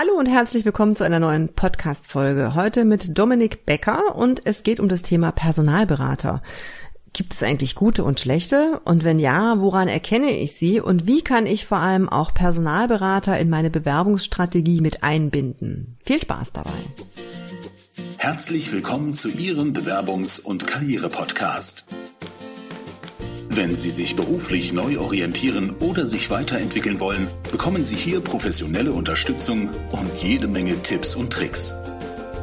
Hallo und herzlich willkommen zu einer neuen Podcast-Folge. Heute mit Dominik Becker und es geht um das Thema Personalberater. Gibt es eigentlich gute und schlechte? Und wenn ja, woran erkenne ich sie? Und wie kann ich vor allem auch Personalberater in meine Bewerbungsstrategie mit einbinden? Viel Spaß dabei. Herzlich willkommen zu Ihrem Bewerbungs- und Karriere-Podcast. Wenn Sie sich beruflich neu orientieren oder sich weiterentwickeln wollen, bekommen Sie hier professionelle Unterstützung und jede Menge Tipps und Tricks.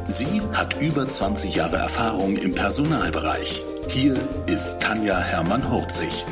Sie hat über 20 Jahre Erfahrung im Personalbereich. Hier ist Tanja Hermann-Hurzig.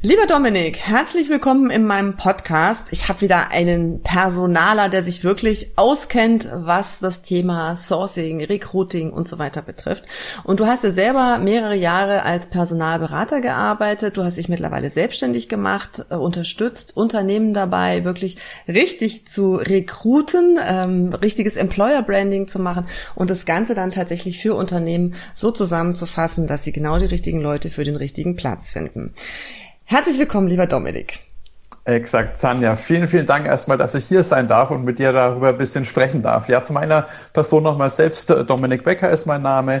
Lieber Dominik, herzlich willkommen in meinem Podcast. Ich habe wieder einen Personaler, der sich wirklich auskennt, was das Thema Sourcing, Recruiting und so weiter betrifft. Und du hast ja selber mehrere Jahre als Personalberater gearbeitet. Du hast dich mittlerweile selbstständig gemacht, äh, unterstützt Unternehmen dabei, wirklich richtig zu rekruten, ähm, richtiges Employer Branding zu machen und das Ganze dann tatsächlich für Unternehmen so zusammenzufassen, dass sie genau die richtigen Leute für den richtigen Platz finden. Herzlich willkommen, lieber Dominik. Exakt, Sanja. Vielen, vielen Dank erstmal, dass ich hier sein darf und mit dir darüber ein bisschen sprechen darf. Ja, zu meiner Person nochmal selbst. Dominik Becker ist mein Name.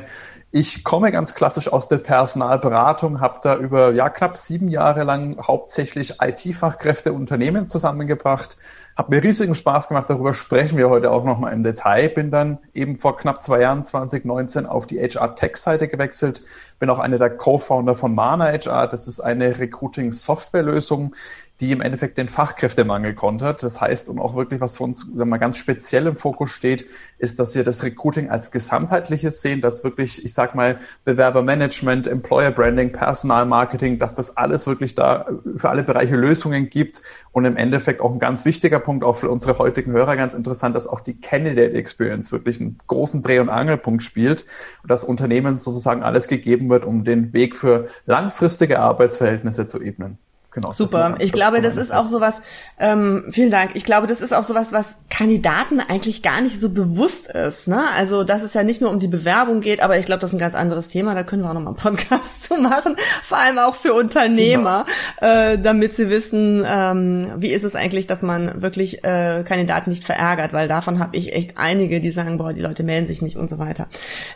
Ich komme ganz klassisch aus der Personalberatung, habe da über ja, knapp sieben Jahre lang hauptsächlich IT-Fachkräfte Unternehmen zusammengebracht, habe mir riesigen Spaß gemacht, darüber sprechen wir heute auch nochmal im Detail. Bin dann eben vor knapp zwei Jahren, 2019, auf die HR-Tech-Seite gewechselt, bin auch einer der Co-Founder von Mana HR. Das ist eine Recruiting-Software-Lösung, die im Endeffekt den Fachkräftemangel kontert. Das heißt, und auch wirklich, was für uns man ganz speziell im Fokus steht, ist, dass wir das Recruiting als gesamtheitliches sehen, dass wirklich, ich sag mal, Bewerbermanagement, Employer Branding, Personalmarketing, dass das alles wirklich da für alle Bereiche Lösungen gibt und im Endeffekt auch ein ganz wichtiger Punkt, auch für unsere heutigen Hörer ganz interessant, dass auch die Candidate Experience wirklich einen großen Dreh- und Angelpunkt spielt dass Unternehmen sozusagen alles gegeben wird, um den Weg für langfristige Arbeitsverhältnisse zu ebnen. Genau, Super. Ich glaube, das ist auch sowas, ähm, vielen Dank. Ich glaube, das ist auch sowas, was Kandidaten eigentlich gar nicht so bewusst ist. Ne? Also, dass es ja nicht nur um die Bewerbung geht, aber ich glaube, das ist ein ganz anderes Thema. Da können wir auch nochmal einen Podcast zu machen. Vor allem auch für Unternehmer, genau. äh, damit sie wissen, ähm, wie ist es eigentlich, dass man wirklich äh, Kandidaten nicht verärgert, weil davon habe ich echt einige, die sagen, boah, die Leute melden sich nicht und so weiter.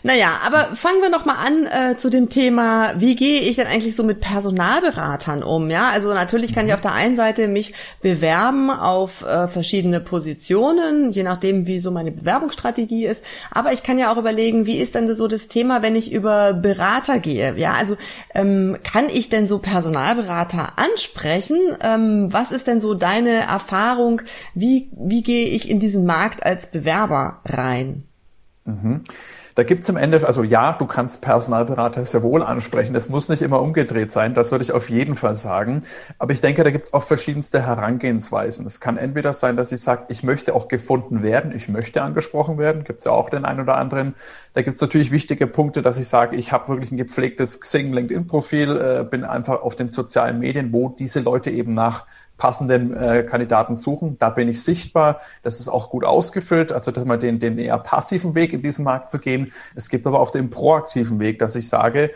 Naja, aber fangen wir noch mal an äh, zu dem Thema, wie gehe ich denn eigentlich so mit Personalberatern um? Ja, also also natürlich kann ich mhm. auf der einen Seite mich bewerben auf äh, verschiedene Positionen, je nachdem, wie so meine Bewerbungsstrategie ist. Aber ich kann ja auch überlegen, wie ist denn so das Thema, wenn ich über Berater gehe? Ja, also ähm, kann ich denn so Personalberater ansprechen? Ähm, was ist denn so deine Erfahrung? Wie, wie gehe ich in diesen Markt als Bewerber rein? Mhm. Da gibt's im Ende, also ja, du kannst Personalberater sehr wohl ansprechen. Das muss nicht immer umgedreht sein, das würde ich auf jeden Fall sagen. Aber ich denke, da gibt's auch verschiedenste Herangehensweisen. Es kann entweder sein, dass ich sage, ich möchte auch gefunden werden, ich möchte angesprochen werden, gibt's ja auch den einen oder anderen. Da gibt's natürlich wichtige Punkte, dass ich sage, ich habe wirklich ein gepflegtes Xing, LinkedIn-Profil, äh, bin einfach auf den sozialen Medien, wo diese Leute eben nach passenden äh, Kandidaten suchen. Da bin ich sichtbar. Das ist auch gut ausgefüllt. Also dass man den, den eher passiven Weg in diesem Markt zu gehen. Es gibt aber auch den proaktiven Weg, dass ich sage,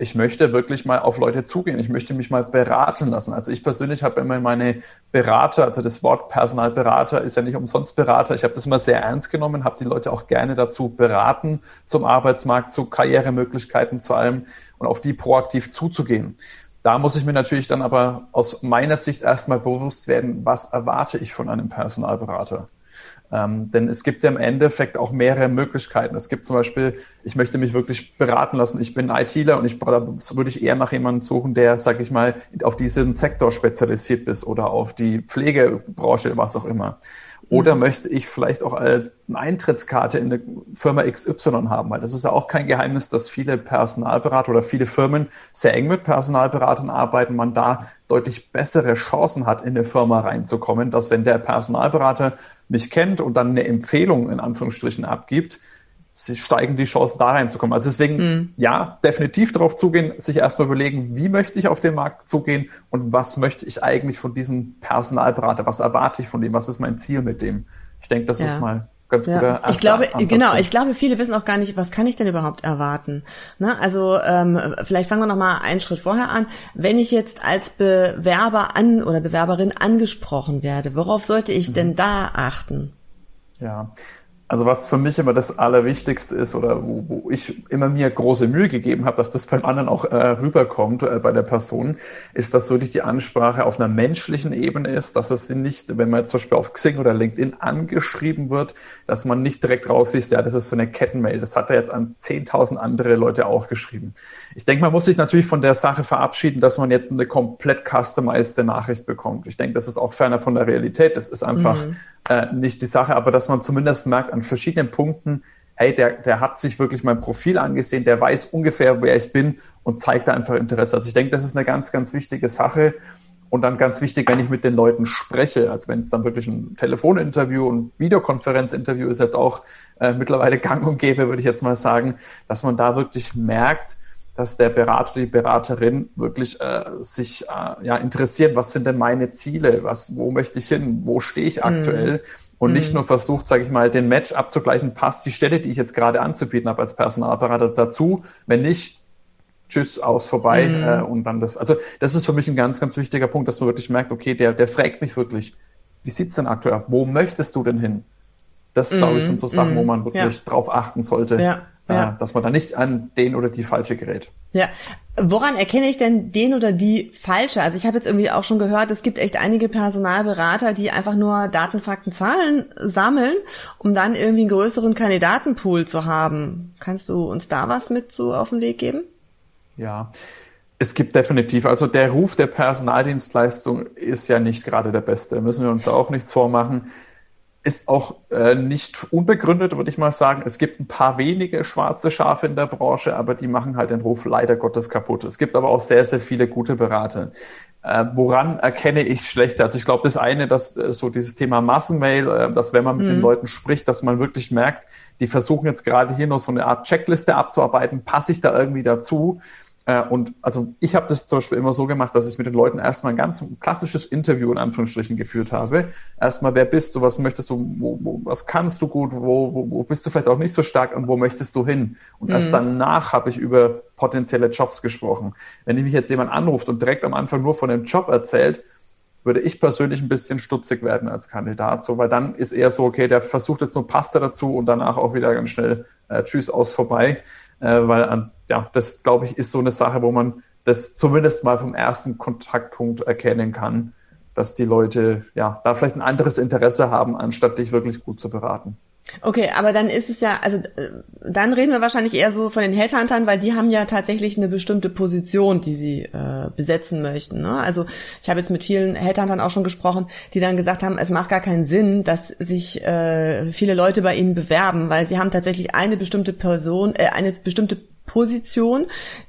ich möchte wirklich mal auf Leute zugehen. Ich möchte mich mal beraten lassen. Also ich persönlich habe immer meine Berater, also das Wort Personalberater ist ja nicht umsonst Berater. Ich habe das immer sehr ernst genommen, habe die Leute auch gerne dazu beraten, zum Arbeitsmarkt, zu Karrieremöglichkeiten zu allem und auf die proaktiv zuzugehen. Da muss ich mir natürlich dann aber aus meiner Sicht erstmal bewusst werden, was erwarte ich von einem Personalberater. Ähm, denn es gibt ja im Endeffekt auch mehrere Möglichkeiten. Es gibt zum Beispiel, ich möchte mich wirklich beraten lassen, ich bin ITler und ich da würde ich eher nach jemandem suchen, der, sag ich mal, auf diesen Sektor spezialisiert ist oder auf die Pflegebranche, was auch immer. Oder mhm. möchte ich vielleicht auch eine Eintrittskarte in eine Firma XY haben? Weil das ist ja auch kein Geheimnis, dass viele Personalberater oder viele Firmen sehr eng mit Personalberatern arbeiten, man da deutlich bessere Chancen hat, in eine Firma reinzukommen, dass wenn der Personalberater mich kennt und dann eine Empfehlung in Anführungsstrichen abgibt, steigen die Chancen da reinzukommen. Also deswegen, mhm. ja, definitiv darauf zugehen, sich erstmal überlegen, wie möchte ich auf den Markt zugehen und was möchte ich eigentlich von diesem Personalberater, was erwarte ich von dem, was ist mein Ziel mit dem. Ich denke, das ja. ist mal ganz ja. guter Ich glaube, genau, ich glaube, viele wissen auch gar nicht, was kann ich denn überhaupt erwarten. Ne? Also ähm, vielleicht fangen wir noch mal einen Schritt vorher an. Wenn ich jetzt als Bewerber an oder Bewerberin angesprochen werde, worauf sollte ich mhm. denn da achten? Ja, also was für mich immer das Allerwichtigste ist oder wo, wo ich immer mir große Mühe gegeben habe, dass das beim anderen auch äh, rüberkommt äh, bei der Person, ist, dass wirklich die Ansprache auf einer menschlichen Ebene ist, dass es nicht, wenn man jetzt zum Beispiel auf Xing oder LinkedIn angeschrieben wird, dass man nicht direkt raussieht, ja, das ist so eine Kettenmail. Das hat er jetzt an 10.000 andere Leute auch geschrieben. Ich denke, man muss sich natürlich von der Sache verabschieden, dass man jetzt eine komplett customized Nachricht bekommt. Ich denke, das ist auch ferner von der Realität. Das ist einfach mhm. Äh, nicht die Sache, aber dass man zumindest merkt, an verschiedenen Punkten, hey, der, der hat sich wirklich mein Profil angesehen, der weiß ungefähr, wer ich bin und zeigt da einfach Interesse. Also ich denke, das ist eine ganz, ganz wichtige Sache. Und dann ganz wichtig, wenn ich mit den Leuten spreche, als wenn es dann wirklich ein Telefoninterview und Videokonferenzinterview ist jetzt auch äh, mittlerweile gang und gäbe, würde ich jetzt mal sagen, dass man da wirklich merkt, dass der Berater, die Beraterin wirklich äh, sich äh, ja interessiert, was sind denn meine Ziele, was, wo möchte ich hin, wo stehe ich aktuell, mm und nicht mhm. nur versucht, sage ich mal, den Match abzugleichen, passt die Stelle, die ich jetzt gerade anzubieten habe als Personalberater dazu. Wenn nicht, tschüss, aus, vorbei. Mhm. Äh, und dann das, also das ist für mich ein ganz, ganz wichtiger Punkt, dass man wirklich merkt, okay, der, der fragt mich wirklich, wie sieht's denn aktuell Wo möchtest du denn hin? Das, mhm. glaube ich, sind so Sachen, wo mhm. man wirklich ja. drauf achten sollte. Ja. Ja. dass man da nicht an den oder die falsche gerät. Ja. Woran erkenne ich denn den oder die falsche? Also ich habe jetzt irgendwie auch schon gehört, es gibt echt einige Personalberater, die einfach nur Daten, Fakten, Zahlen sammeln, um dann irgendwie einen größeren Kandidatenpool zu haben. Kannst du uns da was mit so auf den Weg geben? Ja. Es gibt definitiv, also der Ruf der Personaldienstleistung ist ja nicht gerade der beste. Da müssen wir uns auch nichts vormachen ist auch äh, nicht unbegründet, würde ich mal sagen. Es gibt ein paar wenige schwarze Schafe in der Branche, aber die machen halt den Ruf leider Gottes kaputt. Es gibt aber auch sehr, sehr viele gute Berater. Äh, woran erkenne ich schlechte? Also ich glaube, das eine, dass äh, so dieses Thema Massenmail, äh, dass wenn man mit mhm. den Leuten spricht, dass man wirklich merkt, die versuchen jetzt gerade hier noch so eine Art Checkliste abzuarbeiten, passe ich da irgendwie dazu? Äh, und also ich habe das zum Beispiel immer so gemacht, dass ich mit den Leuten erstmal ein ganz klassisches Interview in Anführungsstrichen geführt habe. Erstmal, wer bist du, was möchtest du, wo, wo, was kannst du gut, wo, wo, wo bist du vielleicht auch nicht so stark und wo möchtest du hin? Und mhm. erst danach habe ich über potenzielle Jobs gesprochen. Wenn ich mich jetzt jemand anruft und direkt am Anfang nur von dem Job erzählt, würde ich persönlich ein bisschen stutzig werden als Kandidat, so, weil dann ist eher so, okay, der versucht jetzt nur Pasta dazu und danach auch wieder ganz schnell äh, Tschüss aus vorbei äh, weil ja, das glaube ich ist so eine Sache, wo man das zumindest mal vom ersten Kontaktpunkt erkennen kann, dass die Leute ja da vielleicht ein anderes Interesse haben, anstatt dich wirklich gut zu beraten. Okay, aber dann ist es ja, also äh, dann reden wir wahrscheinlich eher so von den Headhuntern, weil die haben ja tatsächlich eine bestimmte Position, die sie äh, besetzen möchten. Ne? Also ich habe jetzt mit vielen Headhuntern auch schon gesprochen, die dann gesagt haben, es macht gar keinen Sinn, dass sich äh, viele Leute bei ihnen bewerben, weil sie haben tatsächlich eine bestimmte Person, äh, eine bestimmte Position,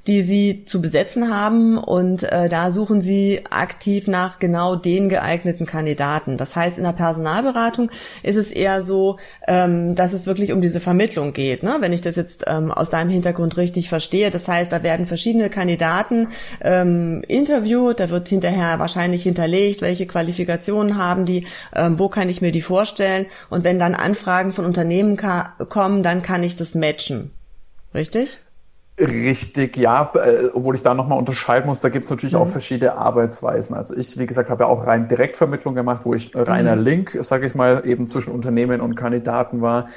die sie zu besetzen haben und äh, da suchen sie aktiv nach genau den geeigneten Kandidaten. Das heißt, in der Personalberatung ist es eher so, ähm, dass es wirklich um diese Vermittlung geht, ne? wenn ich das jetzt ähm, aus deinem Hintergrund richtig verstehe. Das heißt, da werden verschiedene Kandidaten ähm, interviewt, da wird hinterher wahrscheinlich hinterlegt, welche Qualifikationen haben die, ähm, wo kann ich mir die vorstellen und wenn dann Anfragen von Unternehmen kommen, dann kann ich das matchen. Richtig? Richtig, ja, äh, obwohl ich da nochmal unterscheiden muss, da gibt es natürlich mhm. auch verschiedene Arbeitsweisen. Also ich, wie gesagt, habe ja auch rein Direktvermittlung gemacht, wo ich reiner mhm. Link, sage ich mal, eben zwischen Unternehmen und Kandidaten war.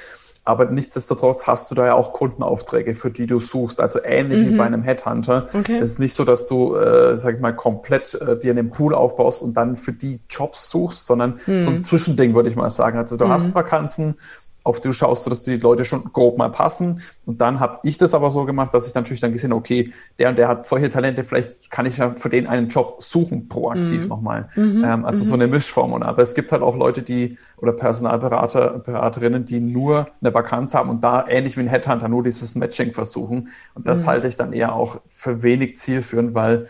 Aber nichtsdestotrotz hast du da ja auch Kundenaufträge, für die du suchst. Also ähnlich mhm. wie bei einem Headhunter. Okay. Es ist nicht so, dass du, äh, sag ich mal, komplett äh, dir einen Pool aufbaust und dann für die Jobs suchst, sondern so ein mhm. Zwischending, würde ich mal sagen. Also du hast mhm. Vakanzen auf die du schaust, dass die Leute schon grob mal passen. Und dann habe ich das aber so gemacht, dass ich natürlich dann gesehen okay, der und der hat solche Talente, vielleicht kann ich ja für den einen Job suchen, proaktiv mhm. nochmal. Mhm. Ähm, also mhm. so eine Mischform. Und aber es gibt halt auch Leute, die oder Personalberater, Beraterinnen, die nur eine Vakanz haben und da ähnlich wie ein Headhunter nur dieses Matching versuchen. Und das mhm. halte ich dann eher auch für wenig zielführend, weil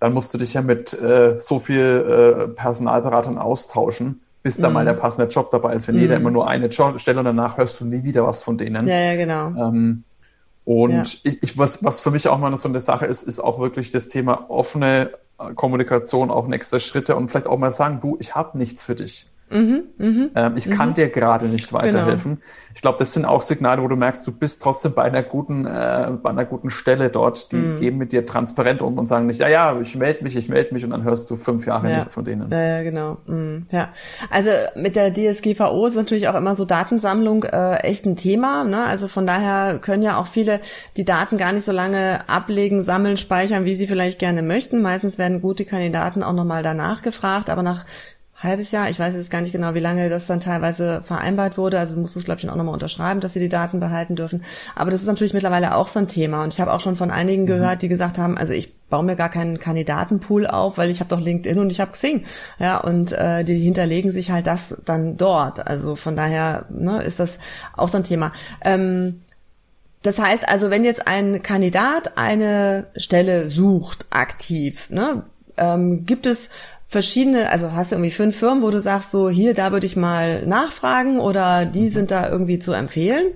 dann musst du dich ja mit äh, so viel äh, Personalberatern austauschen bis da mhm. mal der passende Job dabei ist. Wenn mhm. jeder immer nur eine Stelle und danach hörst du nie wieder was von denen. Ja, ja, genau. Ähm, und ja. ich, ich, was, was für mich auch mal so eine Sache ist, ist auch wirklich das Thema offene äh, Kommunikation, auch nächste Schritte und vielleicht auch mal sagen, du, ich habe nichts für dich. Mhm, mh, ähm, ich kann mhm. dir gerade nicht weiterhelfen. Genau. Ich glaube, das sind auch Signale, wo du merkst, du bist trotzdem bei einer guten, äh, bei einer guten Stelle dort. Die mhm. gehen mit dir transparent um und sagen nicht, ja, ja, ich melde mich, ich melde mich und dann hörst du fünf Jahre ja. nichts von denen. Ja, ja genau. Mhm. Ja, also mit der DSGVO ist natürlich auch immer so Datensammlung äh, echt ein Thema. Ne? Also von daher können ja auch viele die Daten gar nicht so lange ablegen, sammeln, speichern, wie sie vielleicht gerne möchten. Meistens werden gute Kandidaten auch nochmal danach gefragt, aber nach halbes Jahr. Ich weiß jetzt gar nicht genau, wie lange das dann teilweise vereinbart wurde. Also muss es, glaube ich, auch nochmal unterschreiben, dass sie die Daten behalten dürfen. Aber das ist natürlich mittlerweile auch so ein Thema. Und ich habe auch schon von einigen mhm. gehört, die gesagt haben, also ich baue mir gar keinen Kandidatenpool auf, weil ich habe doch LinkedIn und ich habe Xing. Ja, und äh, die hinterlegen sich halt das dann dort. Also von daher ne, ist das auch so ein Thema. Ähm, das heißt also, wenn jetzt ein Kandidat eine Stelle sucht, aktiv, ne, ähm, gibt es verschiedene, also hast du irgendwie fünf Firmen, wo du sagst, so hier, da würde ich mal nachfragen oder die mhm. sind da irgendwie zu empfehlen?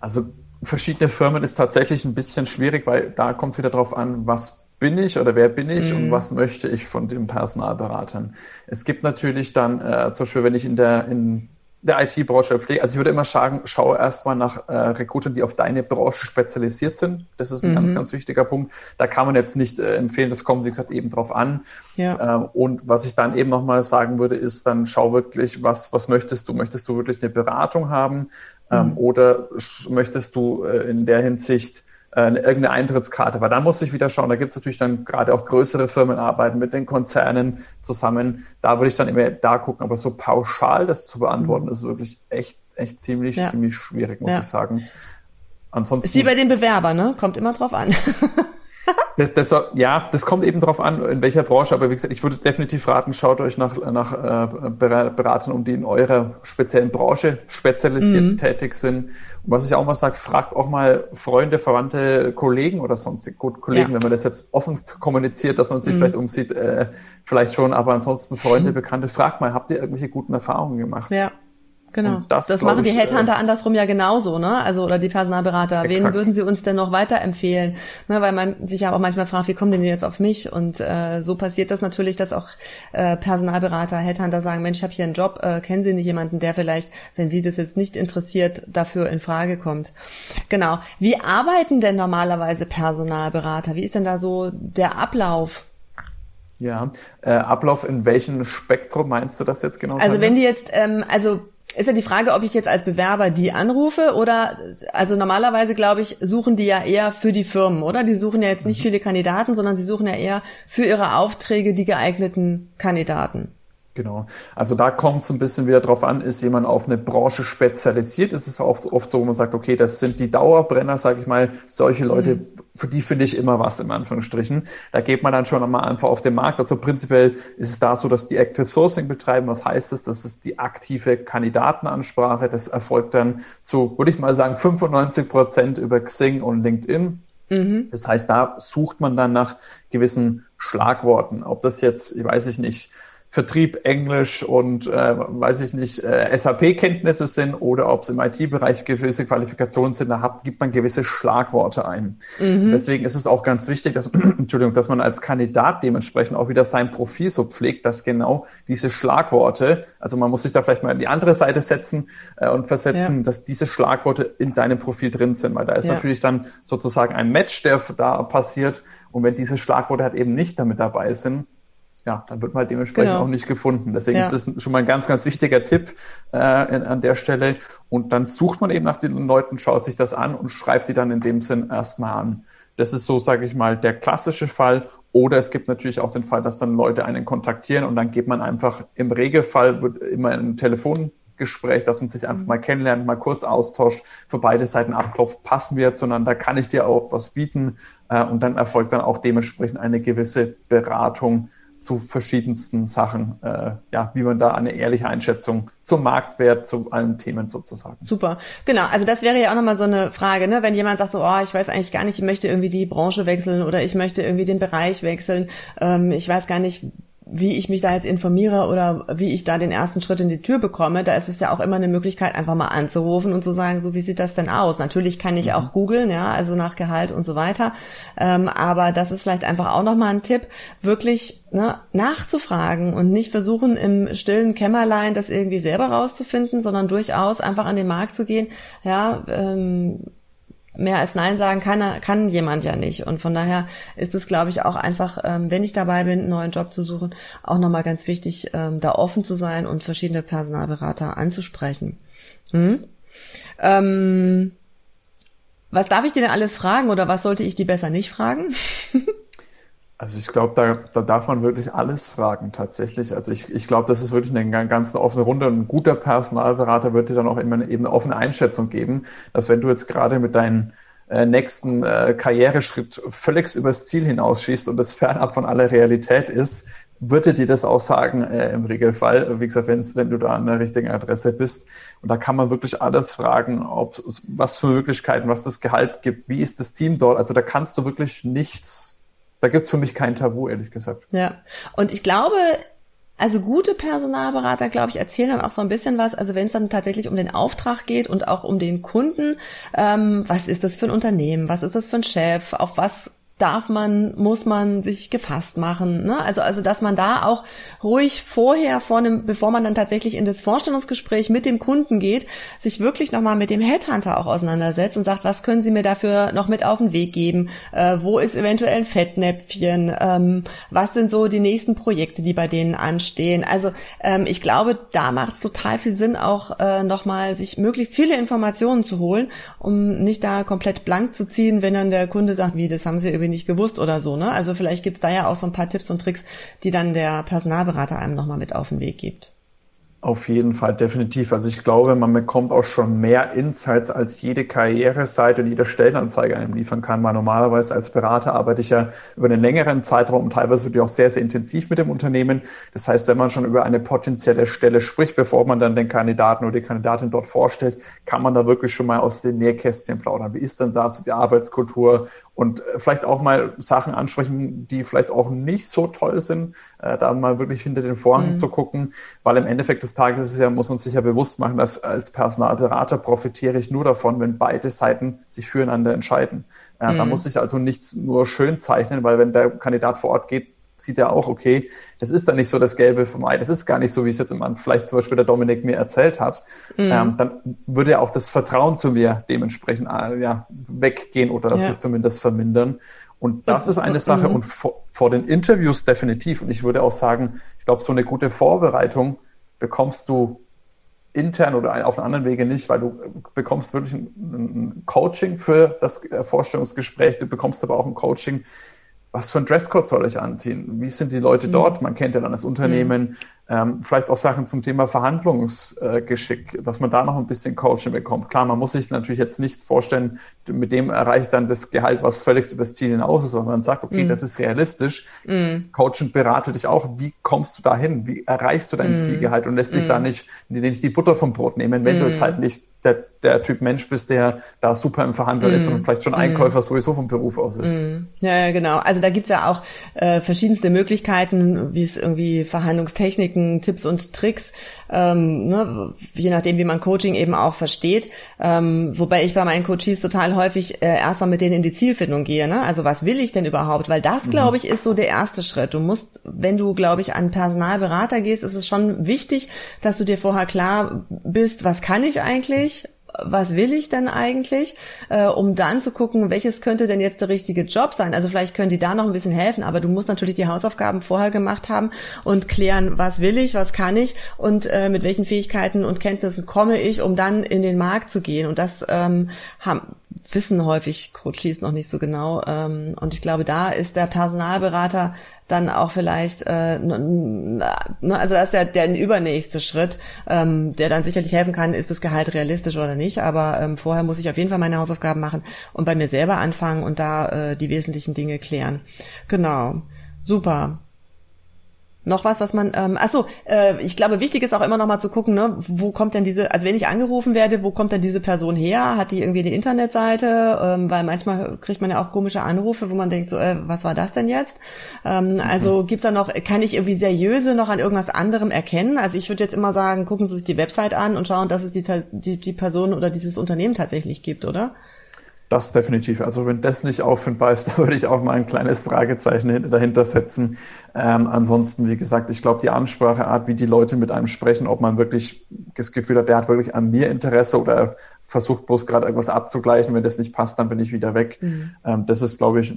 Also verschiedene Firmen ist tatsächlich ein bisschen schwierig, weil da kommt es wieder darauf an, was bin ich oder wer bin ich mhm. und was möchte ich von den Personalberatern. Es gibt natürlich dann, äh, zum Beispiel, wenn ich in der in der IT-Branche pflege. Also ich würde immer sagen, schau erstmal nach äh, Rekrutern, die auf deine Branche spezialisiert sind. Das ist ein mhm. ganz, ganz wichtiger Punkt. Da kann man jetzt nicht äh, empfehlen, das kommt, wie gesagt, eben drauf an. Ja. Äh, und was ich dann eben nochmal sagen würde, ist dann schau wirklich, was, was möchtest du? Möchtest du wirklich eine Beratung haben? Ähm, mhm. Oder möchtest du äh, in der Hinsicht äh, irgendeine Eintrittskarte, weil da muss ich wieder schauen, da gibt es natürlich dann gerade auch größere Firmen arbeiten mit den Konzernen zusammen, da würde ich dann immer da gucken, aber so pauschal das zu beantworten, mhm. ist wirklich echt, echt ziemlich, ja. ziemlich schwierig, muss ja. ich sagen. Ansonsten. Ist wie bei den Bewerbern, ne? Kommt immer drauf an. Das, das, ja, das kommt eben darauf an, in welcher Branche. Aber wie gesagt, ich würde definitiv raten, schaut euch nach, nach äh, Beratern um, die in eurer speziellen Branche spezialisiert mhm. tätig sind. Und was ich auch mal sage, fragt auch mal Freunde, Verwandte, Kollegen oder sonstige gut Kollegen, ja. wenn man das jetzt offen kommuniziert, dass man sich mhm. vielleicht umsieht, äh, vielleicht schon. Aber ansonsten Freunde. Bekannte, fragt mal, habt ihr irgendwelche guten Erfahrungen gemacht? Ja. Genau. Das, das machen die Headhunter andersrum ja genauso, ne? Also oder die Personalberater. Exakt. Wen würden sie uns denn noch weiterempfehlen? Ne, weil man sich ja auch manchmal fragt, wie kommen denn die jetzt auf mich? Und äh, so passiert das natürlich, dass auch äh, Personalberater, Headhunter sagen, Mensch, ich habe hier einen Job, äh, kennen Sie nicht jemanden, der vielleicht, wenn Sie das jetzt nicht interessiert, dafür in Frage kommt? Genau. Wie arbeiten denn normalerweise Personalberater? Wie ist denn da so der Ablauf? Ja, äh, Ablauf in welchem Spektrum meinst du das jetzt genau? Also wenn die jetzt, ähm, also ist ja die Frage, ob ich jetzt als Bewerber die anrufe oder, also normalerweise glaube ich, suchen die ja eher für die Firmen, oder? Die suchen ja jetzt nicht mhm. viele Kandidaten, sondern sie suchen ja eher für ihre Aufträge die geeigneten Kandidaten. Genau. Also da kommt es ein bisschen wieder drauf an, ist jemand auf eine Branche spezialisiert? Ist es oft, oft so, wo man sagt, okay, das sind die Dauerbrenner, sage ich mal, solche Leute, mhm. für die finde ich immer was, im Anführungsstrichen. Da geht man dann schon einmal einfach auf den Markt. Also prinzipiell ist es da so, dass die Active Sourcing betreiben. Was heißt das? Das ist die aktive Kandidatenansprache. Das erfolgt dann zu, würde ich mal sagen, 95 Prozent über Xing und LinkedIn. Mhm. Das heißt, da sucht man dann nach gewissen Schlagworten. Ob das jetzt, ich weiß ich nicht, Vertrieb Englisch und äh, weiß ich nicht, äh, SAP-Kenntnisse sind oder ob es im IT-Bereich gewisse Qualifikationen sind, da hat, gibt man gewisse Schlagworte ein. Mhm. Deswegen ist es auch ganz wichtig, dass, Entschuldigung, dass man als Kandidat dementsprechend auch wieder sein Profil so pflegt, dass genau diese Schlagworte, also man muss sich da vielleicht mal in die andere Seite setzen äh, und versetzen, ja. dass diese Schlagworte in deinem Profil drin sind, weil da ist ja. natürlich dann sozusagen ein Match, der da passiert. Und wenn diese Schlagworte halt eben nicht damit dabei sind, ja, dann wird man halt dementsprechend genau. auch nicht gefunden. Deswegen ja. ist das schon mal ein ganz, ganz wichtiger Tipp äh, an der Stelle. Und dann sucht man eben nach den Leuten, schaut sich das an und schreibt die dann in dem Sinn erstmal an. Das ist so, sage ich mal, der klassische Fall. Oder es gibt natürlich auch den Fall, dass dann Leute einen kontaktieren und dann geht man einfach im Regelfall wird immer ein Telefongespräch, dass man sich einfach mhm. mal kennenlernt, mal kurz austauscht, für beide Seiten abklopft, passen wir zueinander, kann ich dir auch was bieten? Äh, und dann erfolgt dann auch dementsprechend eine gewisse Beratung zu verschiedensten Sachen, äh, ja, wie man da eine ehrliche Einschätzung zum Marktwert, zu allen Themen sozusagen. Super, genau. Also das wäre ja auch nochmal so eine Frage, ne? Wenn jemand sagt so, oh, ich weiß eigentlich gar nicht, ich möchte irgendwie die Branche wechseln oder ich möchte irgendwie den Bereich wechseln, ähm, ich weiß gar nicht, wie ich mich da jetzt informiere oder wie ich da den ersten Schritt in die Tür bekomme, da ist es ja auch immer eine Möglichkeit, einfach mal anzurufen und zu sagen, so wie sieht das denn aus? Natürlich kann ich mhm. auch googeln, ja, also nach Gehalt und so weiter. Ähm, aber das ist vielleicht einfach auch nochmal ein Tipp, wirklich ne, nachzufragen und nicht versuchen, im stillen Kämmerlein das irgendwie selber rauszufinden, sondern durchaus einfach an den Markt zu gehen, ja, ähm, mehr als Nein sagen kann, kann jemand ja nicht. Und von daher ist es, glaube ich, auch einfach, ähm, wenn ich dabei bin, einen neuen Job zu suchen, auch nochmal ganz wichtig, ähm, da offen zu sein und verschiedene Personalberater anzusprechen. Hm? Ähm, was darf ich dir denn alles fragen oder was sollte ich die besser nicht fragen? Also ich glaube, da, da darf man wirklich alles fragen tatsächlich. Also ich, ich glaube, das ist wirklich eine ganz offene Runde. Und ein guter Personalberater wird dir dann auch immer eine, eben eine offene Einschätzung geben, dass wenn du jetzt gerade mit deinen äh, nächsten äh, Karriereschritt völlig übers Ziel hinausschießt und das fernab von aller Realität ist, würde dir das auch sagen äh, im Regelfall. Wie gesagt, wenn du da an der richtigen Adresse bist. Und da kann man wirklich alles fragen, ob was für Möglichkeiten, was das Gehalt gibt, wie ist das Team dort. Also da kannst du wirklich nichts da gibt's für mich kein Tabu, ehrlich gesagt. Ja. Und ich glaube, also gute Personalberater, glaube ich, erzählen dann auch so ein bisschen was. Also wenn es dann tatsächlich um den Auftrag geht und auch um den Kunden, ähm, was ist das für ein Unternehmen, was ist das für ein Chef, auf was darf man, muss man sich gefasst machen. Ne? Also, also, dass man da auch ruhig vorher, vor einem, bevor man dann tatsächlich in das Vorstellungsgespräch mit dem Kunden geht, sich wirklich nochmal mit dem Headhunter auch auseinandersetzt und sagt, was können Sie mir dafür noch mit auf den Weg geben? Äh, wo ist eventuell ein Fettnäpfchen? Ähm, was sind so die nächsten Projekte, die bei denen anstehen? Also, ähm, ich glaube, da macht es total viel Sinn, auch äh, nochmal sich möglichst viele Informationen zu holen, um nicht da komplett blank zu ziehen, wenn dann der Kunde sagt, wie, das haben Sie irgendwie gewusst oder so, ne? Also vielleicht gibt's da ja auch so ein paar Tipps und Tricks, die dann der Personalberater einem nochmal mit auf den Weg gibt. Auf jeden Fall, definitiv. Also ich glaube, man bekommt auch schon mehr Insights, als jede Karriereseite und jede Stellenanzeige einem liefern kann. Weil normalerweise als Berater arbeite ich ja über einen längeren Zeitraum und teilweise wirklich auch sehr, sehr intensiv mit dem Unternehmen. Das heißt, wenn man schon über eine potenzielle Stelle spricht, bevor man dann den Kandidaten oder die Kandidatin dort vorstellt, kann man da wirklich schon mal aus den Nähkästchen plaudern. Wie ist denn da so die Arbeitskultur? Und äh, vielleicht auch mal Sachen ansprechen, die vielleicht auch nicht so toll sind, äh, da mal wirklich hinter den Vorhang mhm. zu gucken, weil im Endeffekt des Tages ist ja, muss man sich ja bewusst machen, dass als Personalberater profitiere ich nur davon, wenn beide Seiten sich füreinander entscheiden. Äh, mhm. Da muss ich also nichts nur schön zeichnen, weil wenn der Kandidat vor Ort geht, sieht er auch, okay, das ist dann nicht so das Gelbe vom Ei, das ist gar nicht so, wie es jetzt immer vielleicht zum Beispiel der Dominik mir erzählt hat, mhm. ähm, dann würde ja auch das Vertrauen zu mir dementsprechend äh, ja, weggehen oder das ja. sich zumindest vermindern. Und das ist eine Sache mhm. und vor, vor, den Interviews definitiv. Und ich würde auch sagen, ich glaube, so eine gute Vorbereitung bekommst du intern oder auf einem anderen Wege nicht, weil du bekommst wirklich ein, ein Coaching für das äh, Vorstellungsgespräch, du bekommst aber auch ein Coaching was für ein Dresscode soll ich anziehen? Wie sind die Leute mhm. dort? Man kennt ja dann das Unternehmen. Mhm. Ähm, vielleicht auch Sachen zum Thema Verhandlungsgeschick, dass man da noch ein bisschen Coaching bekommt. Klar, man muss sich natürlich jetzt nicht vorstellen, mit dem erreicht dann das Gehalt, was völlig über das Ziel hinaus ist, sondern man sagt, okay, mhm. das ist realistisch. Mhm. Coach und berate dich auch, wie kommst du dahin? Wie erreichst du dein mhm. Zielgehalt und lässt dich da mhm. nicht, nicht die Butter vom Brot nehmen, wenn du jetzt halt nicht der, der Typ Mensch bist, der da super im Verhandeln mm. ist und vielleicht schon mm. Einkäufer sowieso vom Beruf aus ist. Mm. Ja, genau. Also da gibt's ja auch äh, verschiedenste Möglichkeiten, wie es irgendwie Verhandlungstechniken Techniken, Tipps und Tricks, ähm, ne, je nachdem, wie man Coaching eben auch versteht. Ähm, wobei ich bei meinen Coaches total häufig äh, erstmal mit denen in die Zielfindung gehe. Ne? Also was will ich denn überhaupt? Weil das, glaube ich, ist so der erste Schritt. Du musst, wenn du, glaube ich, an Personalberater gehst, ist es schon wichtig, dass du dir vorher klar bist, was kann ich eigentlich? Was will ich denn eigentlich, äh, um dann zu gucken, welches könnte denn jetzt der richtige Job sein. Also vielleicht können die da noch ein bisschen helfen, aber du musst natürlich die Hausaufgaben vorher gemacht haben und klären, was will ich, was kann ich und äh, mit welchen Fähigkeiten und Kenntnissen komme ich, um dann in den Markt zu gehen. Und das ähm, haben, wissen häufig Coaches noch nicht so genau. Ähm, und ich glaube, da ist der Personalberater dann auch vielleicht, äh, ne, also das ist ja der übernächste Schritt, ähm, der dann sicherlich helfen kann, ist das Gehalt realistisch oder nicht. Aber ähm, vorher muss ich auf jeden Fall meine Hausaufgaben machen und bei mir selber anfangen und da äh, die wesentlichen Dinge klären. Genau. Super. Noch was, was man, ähm, achso, äh, ich glaube, wichtig ist auch immer noch mal zu gucken, ne, wo kommt denn diese, also wenn ich angerufen werde, wo kommt denn diese Person her? Hat die irgendwie eine Internetseite? Ähm, weil manchmal kriegt man ja auch komische Anrufe, wo man denkt, so, äh, was war das denn jetzt? Ähm, mhm. Also gibt's da noch, kann ich irgendwie seriöse noch an irgendwas anderem erkennen? Also ich würde jetzt immer sagen, gucken Sie sich die Website an und schauen, dass es die, die, die Person oder dieses Unternehmen tatsächlich gibt, oder? Das definitiv. Also wenn das nicht auffindbar ist, da würde ich auch mal ein kleines Fragezeichen dahinter setzen. Ähm, ansonsten, wie gesagt, ich glaube, die Anspracheart, wie die Leute mit einem sprechen, ob man wirklich das Gefühl hat, der hat wirklich an mir Interesse oder versucht bloß gerade irgendwas abzugleichen. Wenn das nicht passt, dann bin ich wieder weg. Mhm. Ähm, das ist, glaube ich,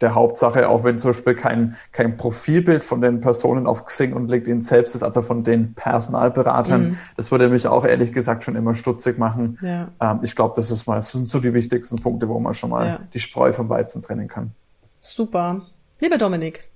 der Hauptsache, auch wenn zum Beispiel kein, kein Profilbild von den Personen auf Xing und LinkedIn selbst ist, also von den Personalberatern. Mhm. Das würde mich auch ehrlich gesagt schon immer stutzig machen. Ja. Ähm, ich glaube, das ist mal, das sind so die wichtigsten Punkte, wo man schon mal ja. die Spreu vom Weizen trennen kann. Super. Lieber Dominik,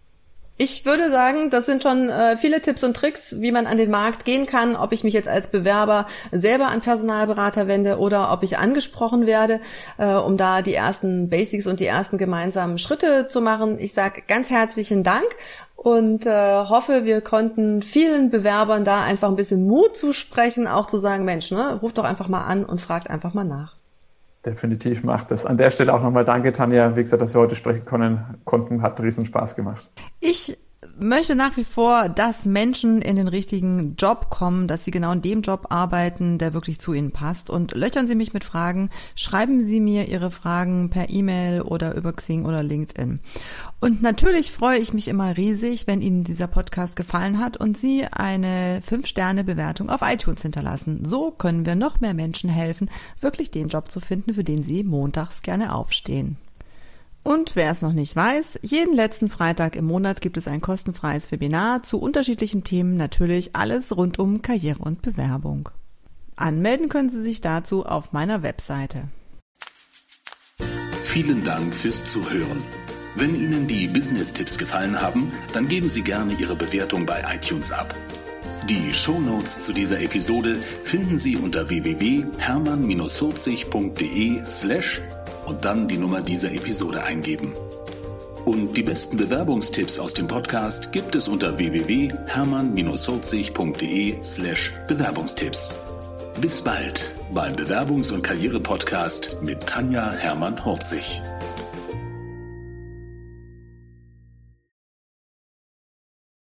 ich würde sagen, das sind schon äh, viele Tipps und Tricks, wie man an den Markt gehen kann, ob ich mich jetzt als Bewerber selber an Personalberater wende oder ob ich angesprochen werde, äh, um da die ersten Basics und die ersten gemeinsamen Schritte zu machen. Ich sage ganz herzlichen Dank und äh, hoffe, wir konnten vielen Bewerbern da einfach ein bisschen Mut zusprechen, auch zu sagen, Mensch, ne, ruft doch einfach mal an und fragt einfach mal nach. Definitiv macht das. An der Stelle auch nochmal danke, Tanja. Wie gesagt, dass wir heute sprechen können, konnten. Hat riesen Spaß gemacht. Ich möchte nach wie vor, dass Menschen in den richtigen Job kommen, dass sie genau in dem Job arbeiten, der wirklich zu ihnen passt. Und löchern Sie mich mit Fragen, schreiben Sie mir Ihre Fragen per E-Mail oder über Xing oder LinkedIn. Und natürlich freue ich mich immer riesig, wenn Ihnen dieser Podcast gefallen hat und Sie eine 5-Sterne-Bewertung auf iTunes hinterlassen. So können wir noch mehr Menschen helfen, wirklich den Job zu finden, für den Sie montags gerne aufstehen. Und wer es noch nicht weiß, jeden letzten Freitag im Monat gibt es ein kostenfreies Webinar zu unterschiedlichen Themen, natürlich alles rund um Karriere und Bewerbung. Anmelden können Sie sich dazu auf meiner Webseite. Vielen Dank fürs Zuhören. Wenn Ihnen die Business-Tipps gefallen haben, dann geben Sie gerne Ihre Bewertung bei iTunes ab. Die Show Notes zu dieser Episode finden Sie unter www.hermann-40.de slash und dann die Nummer dieser Episode eingeben. Und die besten Bewerbungstipps aus dem Podcast gibt es unter www.hermann-holzig.de slash Bewerbungstipps. Bis bald beim Bewerbungs- und Karriere-Podcast mit Tanja Hermann-Horzig.